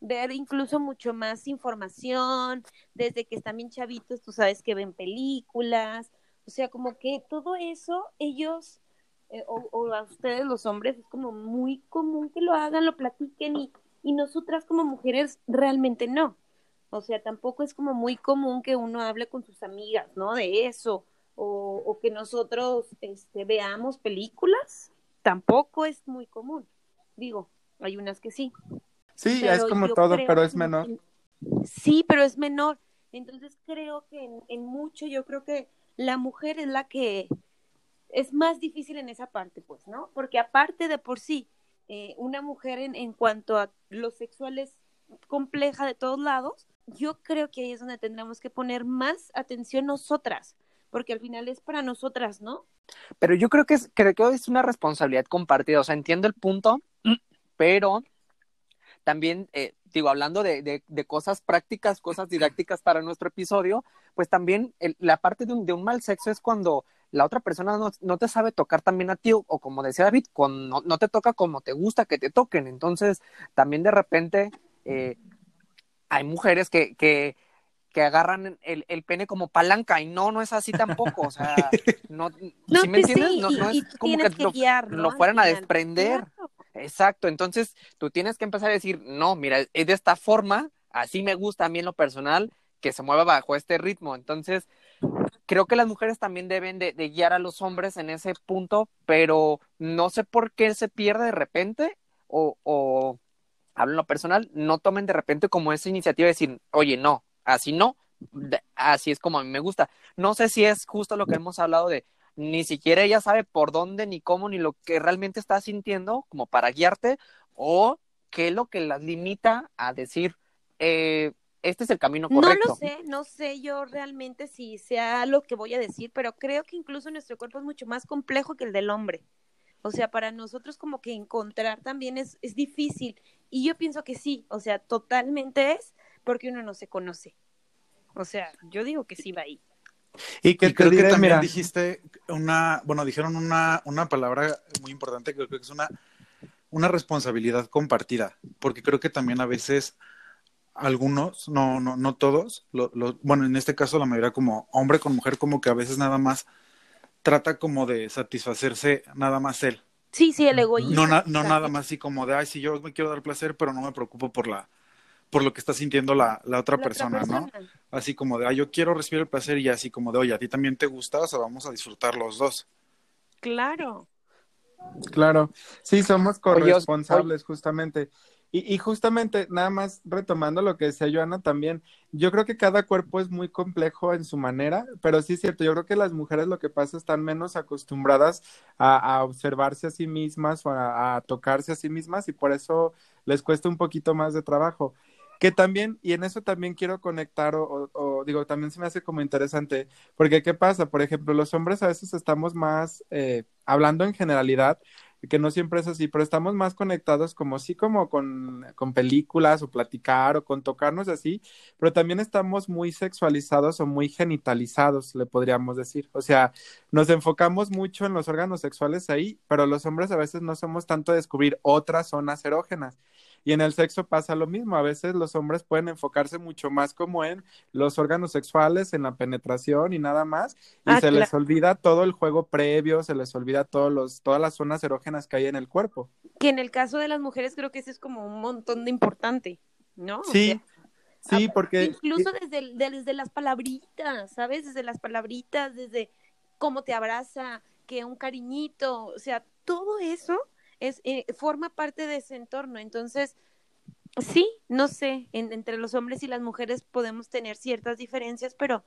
ver incluso mucho más información, desde que están bien chavitos, tú sabes que ven películas, o sea, como que todo eso ellos eh, o, o, a ustedes los hombres es como muy común que lo hagan, lo platiquen y, y nosotras como mujeres realmente no. O sea, tampoco es como muy común que uno hable con sus amigas, ¿no? De eso. o, que nosotros este, veamos películas, tampoco es muy común. Digo, hay unas que sí. Sí, es como todo, pero es menor. sí, pero es menor. Entonces creo que en, mucho yo creo que la mujer es la que es más difícil en esa parte, pues, ¿no? Porque aparte de por sí, eh, una mujer en, en cuanto a lo sexual es compleja de todos lados, yo creo que ahí es donde tendremos que poner más atención nosotras, porque al final es para nosotras, ¿no? Pero yo creo que es, creo que es una responsabilidad compartida, o sea, entiendo el punto, pero también, eh, digo, hablando de, de, cosas prácticas, cosas didácticas para nuestro episodio, pues también la parte de un, de un mal sexo es cuando la otra persona no, no, te sabe tocar también a ti, o, como decía David, cuando no, te toca como te gusta que te toquen. Entonces, también de repente eh, hay mujeres que, que, que agarran el, el, pene como palanca y no, no es así tampoco. O sea, no, no me pues entiendes? no, no es como que, lo, fueran a desprender. Exacto, entonces tú tienes que empezar a decir, no, mira, es de esta forma, así me gusta a mí en lo personal, que se mueva bajo este ritmo. Entonces, creo que las mujeres también deben de, guiar a los hombres en ese punto, pero no sé por qué se pierde de repente o, o hablo en lo personal, no tomen de repente como esa iniciativa de decir, oye, no, así no, así es como a mí me gusta. No sé si es justo lo que hemos hablado de ni siquiera ella sabe por dónde, ni cómo, ni lo que realmente está sintiendo como para guiarte, o qué es lo que las limita a decir, eh, este es el camino correcto. No lo sé, no sé yo realmente si sea lo que voy a decir, pero creo que incluso nuestro cuerpo es mucho más complejo que el del hombre. O sea, para nosotros como que encontrar también es, es difícil. Y yo pienso que sí, o sea, totalmente es porque uno no se conoce. O sea, yo digo que sí va ahí. Y que creo que también dijiste una, bueno, dijeron una, una palabra muy importante, creo que es una, una responsabilidad compartida, porque creo que también a veces algunos, no, no, no todos, lo, bueno, en este caso la mayoría como hombre con mujer, como que a veces nada más trata como de satisfacerse nada más él. Sí, sí, el egoísmo. No, no nada más así como de, ay, sí, yo me quiero dar placer, pero no me preocupo por la, por lo que está sintiendo la, la, otra, persona, ¿no? Así como de, ah, yo quiero recibir el placer y así como de, oye, a ti también te gusta, o sea, vamos a disfrutar los dos. Claro. Claro, sí, somos corresponsables justamente. Y, y, justamente, nada más retomando lo que decía Joana también, yo creo que cada cuerpo es muy complejo en su manera, pero sí es cierto, yo creo que las mujeres lo que pasa están menos acostumbradas a, observarse a sí mismas o a, tocarse a sí mismas y por eso les cuesta un poquito más de trabajo. Que también, y en eso también quiero conectar, o, o, digo, también se me hace como interesante, porque ¿qué pasa? Por ejemplo, los hombres a veces estamos más, eh, hablando en generalidad, que no siempre es así, pero estamos más conectados como sí, como con, con películas o platicar o con tocarnos así, pero también estamos muy sexualizados o muy genitalizados, le podríamos decir. O sea, nos enfocamos mucho en los órganos sexuales ahí, pero los hombres a veces no somos tanto descubrir otras zonas erógenas. Y en el sexo pasa lo mismo, a veces los hombres pueden enfocarse mucho más como en los órganos sexuales, en la penetración y nada más, y ah, se les olvida todo el juego previo, se les olvida todos los, todas las zonas erógenas que hay en el cuerpo. Que en el caso de las mujeres creo que eso es como un montón de importante, ¿no? Sí. sí, porque... Incluso desde, desde las palabritas, ¿sabes? Desde las palabritas, desde cómo te abraza, que un cariñito, o sea, todo eso es, eh, forma parte de ese entorno. Entonces, sí, no sé, entre los hombres y las mujeres podemos tener ciertas diferencias, pero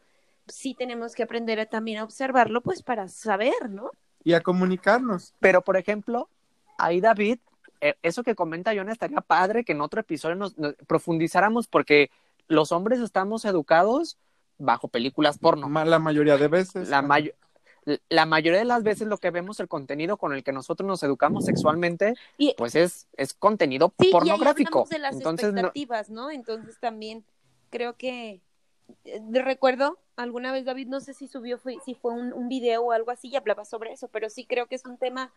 sí tenemos que aprender a, también a observarlo, pues para saber, ¿no? Y a comunicarnos. Pero, por ejemplo, ahí David, eh, eso que comenta John estaría padre que en otro episodio nos, profundizáramos porque los hombres estamos educados bajo películas porno. La mayoría de veces. La, mayoría la mayoría de las veces lo que vemos el contenido con el que nosotros nos educamos sexualmente, pues es, es contenido sí, pornográfico. Y de las Entonces, expectativas, no... Entonces también creo que eh, recuerdo alguna vez David, no sé si subió, fue, si fue un, un video o algo así y hablaba sobre eso, pero sí creo que es un tema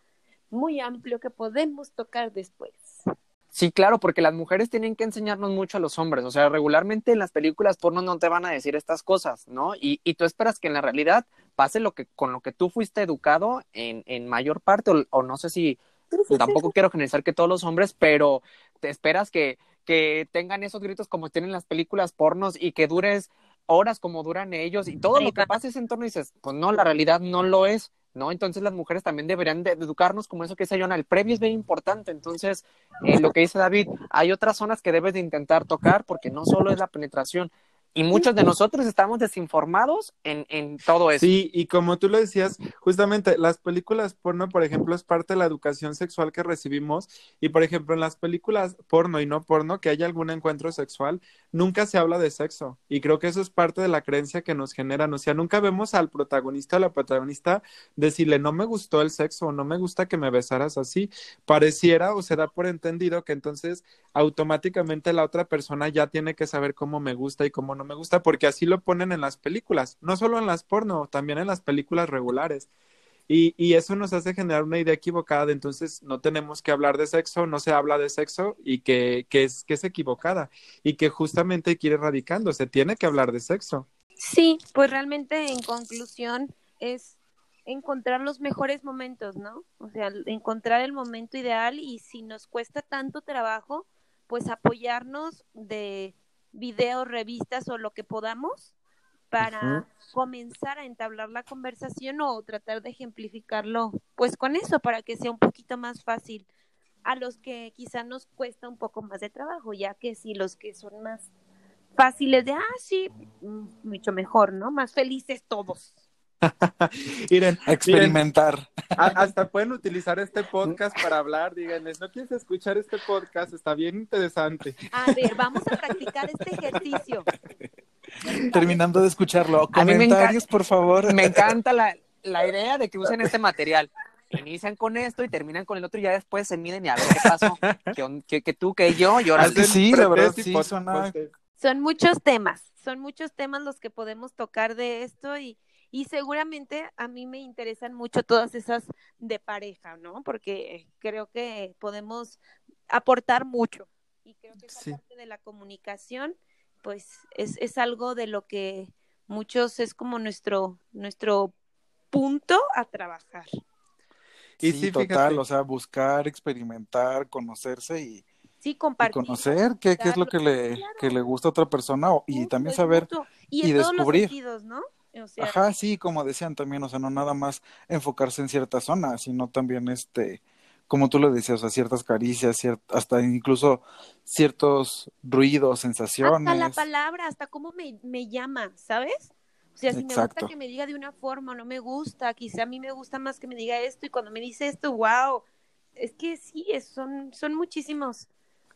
muy amplio que podemos tocar después. Sí, claro, porque las mujeres tienen que enseñarnos mucho a los hombres. O sea, regularmente en las películas porno no te van a decir estas cosas, ¿no? Y, y tú esperas que en la realidad pase lo que con lo que tú fuiste educado en, en mayor parte, o, no sé si tampoco quiero generalizar que todos los hombres, pero te esperas que, que tengan esos gritos como tienen las películas pornos y que dures horas como duran ellos y todo lo que pasa en ese entorno dices, pues no, la realidad no lo es. ¿No? Entonces las mujeres también deberían de educarnos como eso que dice Jonah, el previo es bien importante, entonces eh, lo que dice David, hay otras zonas que debes de intentar tocar porque no solo es la penetración, y muchos de nosotros estamos desinformados en, en, todo eso. Sí, y como tú lo decías, justamente las películas porno, por ejemplo, es parte de la educación sexual que recibimos. Y por ejemplo, en las películas porno y no porno, que haya algún encuentro sexual, nunca se habla de sexo. Y creo que eso es parte de la creencia que nos generan. O sea, nunca vemos al protagonista o la protagonista decirle, no me gustó el sexo o no me gusta que me besaras así. Pareciera o se da por entendido que entonces automáticamente la otra persona ya tiene que saber cómo me gusta y cómo no me gusta porque así lo ponen en las películas, no solo en las porno, también en las películas regulares. Y, y, eso nos hace generar una idea equivocada entonces no tenemos que hablar de sexo, no se habla de sexo y que, que, es, que es equivocada y que justamente quiere erradicando, se tiene que hablar de sexo. Sí, pues realmente en conclusión es encontrar los mejores momentos, ¿no? O sea, encontrar el momento ideal y si nos cuesta tanto trabajo, pues apoyarnos de videos, revistas o lo que podamos para comenzar a entablar la conversación o tratar de ejemplificarlo, pues con eso, para que sea un poquito más fácil a los que quizá nos cuesta un poco más de trabajo, ya que si los que son más fáciles de, ah, sí, mm, mucho mejor, ¿no? Más felices todos. Miren, experimentar. hasta pueden utilizar este podcast para hablar, díganles, ¿no quieres escuchar este podcast? Está bien interesante. A ver, vamos a practicar este ejercicio. Terminando de escucharlo, comentarios, por favor. Me encanta la, la idea de que usen este material inician con esto y terminan con el otro y ya después se miden y a ver qué pasó, que, que, tú, que yo, y ahora sí, la verdad, sí, son muchos temas, son muchos temas los que podemos tocar de esto y, y seguramente a mí me interesan mucho todas esas de pareja, ¿no? Porque creo que podemos aportar mucho. Y creo que esa parte de la comunicación, pues es, es algo de lo que muchos es como nuestro, nuestro punto a trabajar. Y sí, total, o sea, buscar, experimentar, conocerse y, sí, compartir, conocer qué, qué, es lo que le, que le gusta a otra persona y también saber y, descubrir. ¿no? Ajá, sí, como decían también, o sea, no nada más enfocarse en ciertas zonas, sino también, este, como tú lo decías, o sea, ciertas caricias, hasta incluso ciertos ruidos, sensaciones. Hasta la palabra, hasta cómo me, me llama, ¿sabes? O sea, si me gusta que me diga de una forma o no me gusta, quizá a mí me gusta más que me diga esto y cuando me dice esto, wow, es que sí, son, son muchísimos,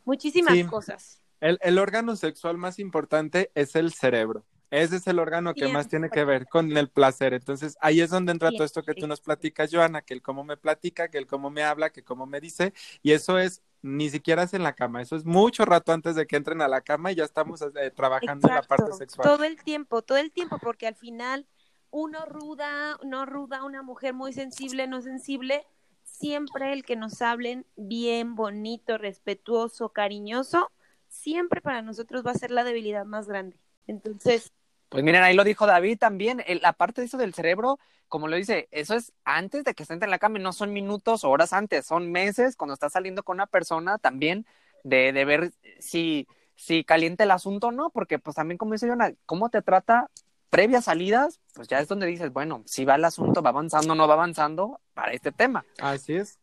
muchísimas cosas. El, el órgano sexual más importante es el cerebro. Ese es el órgano que más tiene que ver con el placer. Entonces, ahí es donde entra todo esto que tú nos platicas, Joana, que el cómo me platica, que el cómo me habla, que cómo me dice, y eso es ni siquiera es en la cama, eso es mucho rato antes de que entren a la cama y ya estamos eh, trabajando en la parte sexual. Todo el tiempo, todo el tiempo, porque al final uno ruda, no ruda, una mujer muy sensible, no sensible, siempre el que nos hablen bien, bonito, respetuoso, cariñoso, siempre para nosotros va a ser la debilidad más grande. Entonces, pues miren, ahí lo dijo David también, la parte de eso del cerebro, como lo dice, eso es antes de que se entre en la cama, no son minutos o horas antes, son meses cuando estás saliendo con una persona también de, de ver si, si caliente el asunto o no, porque pues también como dice Jonah, cómo te trata previas salidas, pues ya es donde dices, bueno, si va el asunto, va avanzando o no va avanzando para este tema. Así es.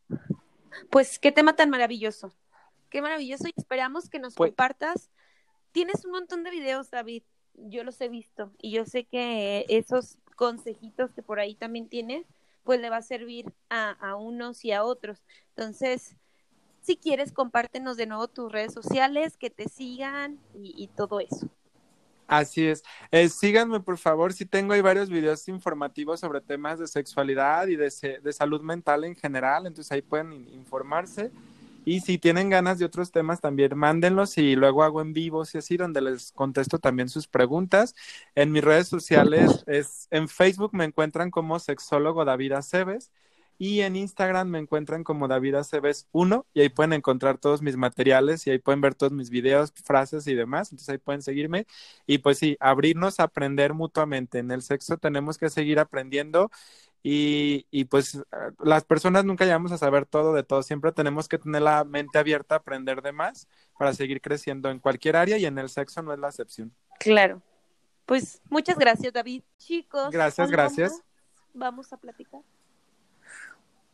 Pues qué tema tan maravilloso, qué maravilloso y esperamos que nos pues compartas. Tienes un montón de videos, David, yo los he visto y yo sé que esos consejitos que por ahí también tienes, pues le va a servir a, a unos y a otros. Entonces, si quieres, compártenos de nuevo tus redes sociales, que te sigan y, todo eso. Así es. Eh, síganme, por favor. Si tengo ahí varios videos informativos sobre temas de sexualidad y de, de salud mental en general, entonces ahí pueden informarse. Y si tienen ganas de otros temas, también mándenlos y luego hago en vivos y así, donde les contesto también sus preguntas. En mis redes sociales, es en Facebook me encuentran como sexólogo David Aceves y en Instagram me encuentran como David Aceves 1 y ahí pueden encontrar todos mis materiales y ahí pueden ver todos mis videos, frases y demás. Entonces ahí pueden seguirme y pues sí, abrirnos a aprender mutuamente. En el sexo tenemos que seguir aprendiendo y, y, pues las personas nunca llegamos a saber todo de todo, siempre tenemos que tener la mente abierta a aprender de más para seguir creciendo en cualquier área y en el sexo no es la excepción. Claro, Pues muchas gracias, David. Chicos. Gracias, gracias. Vamos a platicar.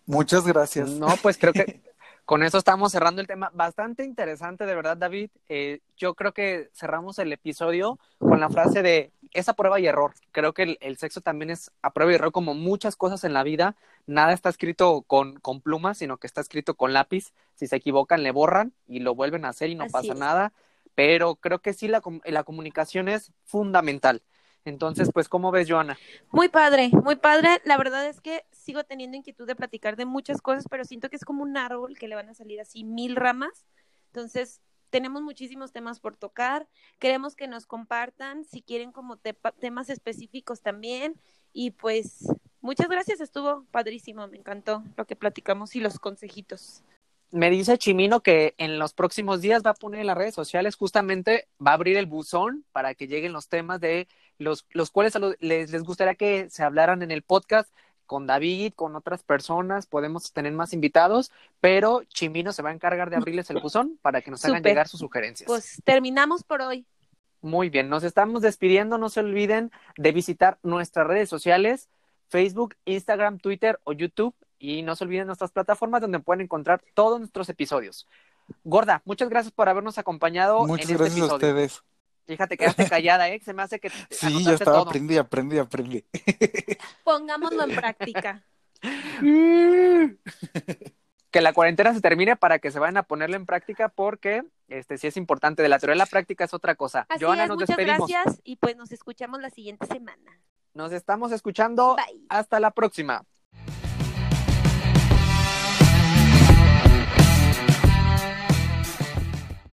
Muchas gracias. No, pues creo que con eso estamos cerrando el tema. Bastante interesante, de verdad, David. Eh, yo creo que cerramos el episodio con la frase de esa prueba y error. Creo que el, sexo también es a prueba y error, como muchas cosas en la vida. Nada está escrito con, con plumas, sino que está escrito con lápiz. Si se equivocan, le borran y lo vuelven a hacer y no pasa nada. Pero creo que sí, la, la comunicación es fundamental. Entonces, pues, ¿cómo ves, Joana? Muy padre, muy padre. La verdad es que sigo teniendo inquietud de platicar de muchas cosas, pero siento que es como un árbol que le van a salir así mil ramas. Entonces, tenemos muchísimos temas por tocar. Queremos que nos compartan si quieren como temas específicos también. Y pues, muchas gracias. Estuvo padrísimo. Me encantó lo que platicamos y los consejitos me dice Chimino que en los próximos días va a poner en las redes sociales, justamente va a abrir el buzón para que lleguen los temas de los, los cuales les, les gustaría que se hablaran en el podcast con David, con otras personas, podemos tener más invitados, pero Chimino se va a encargar de abrirles el buzón para que nos hagan llegar sus sugerencias. Pues terminamos por hoy. Muy bien, nos estamos despidiendo, no se olviden de visitar nuestras redes sociales, Facebook, Instagram, Twitter o YouTube y no se olviden nuestras plataformas donde pueden encontrar todos nuestros episodios. Gorda, muchas gracias por habernos acompañado muchas en este gracias a ustedes. Fíjate, quedaste callada, ¿eh? Se me hace que. Sí, ya estaba, aprendí, aprendí, aprendí. Pongámoslo en práctica. que la cuarentena se termine para que se vayan a ponerlo en práctica porque este sí es importante. De la teoría a la práctica es otra cosa. Así es, nos muchas gracias y pues nos escuchamos la siguiente semana. Nos estamos escuchando. Hasta la próxima.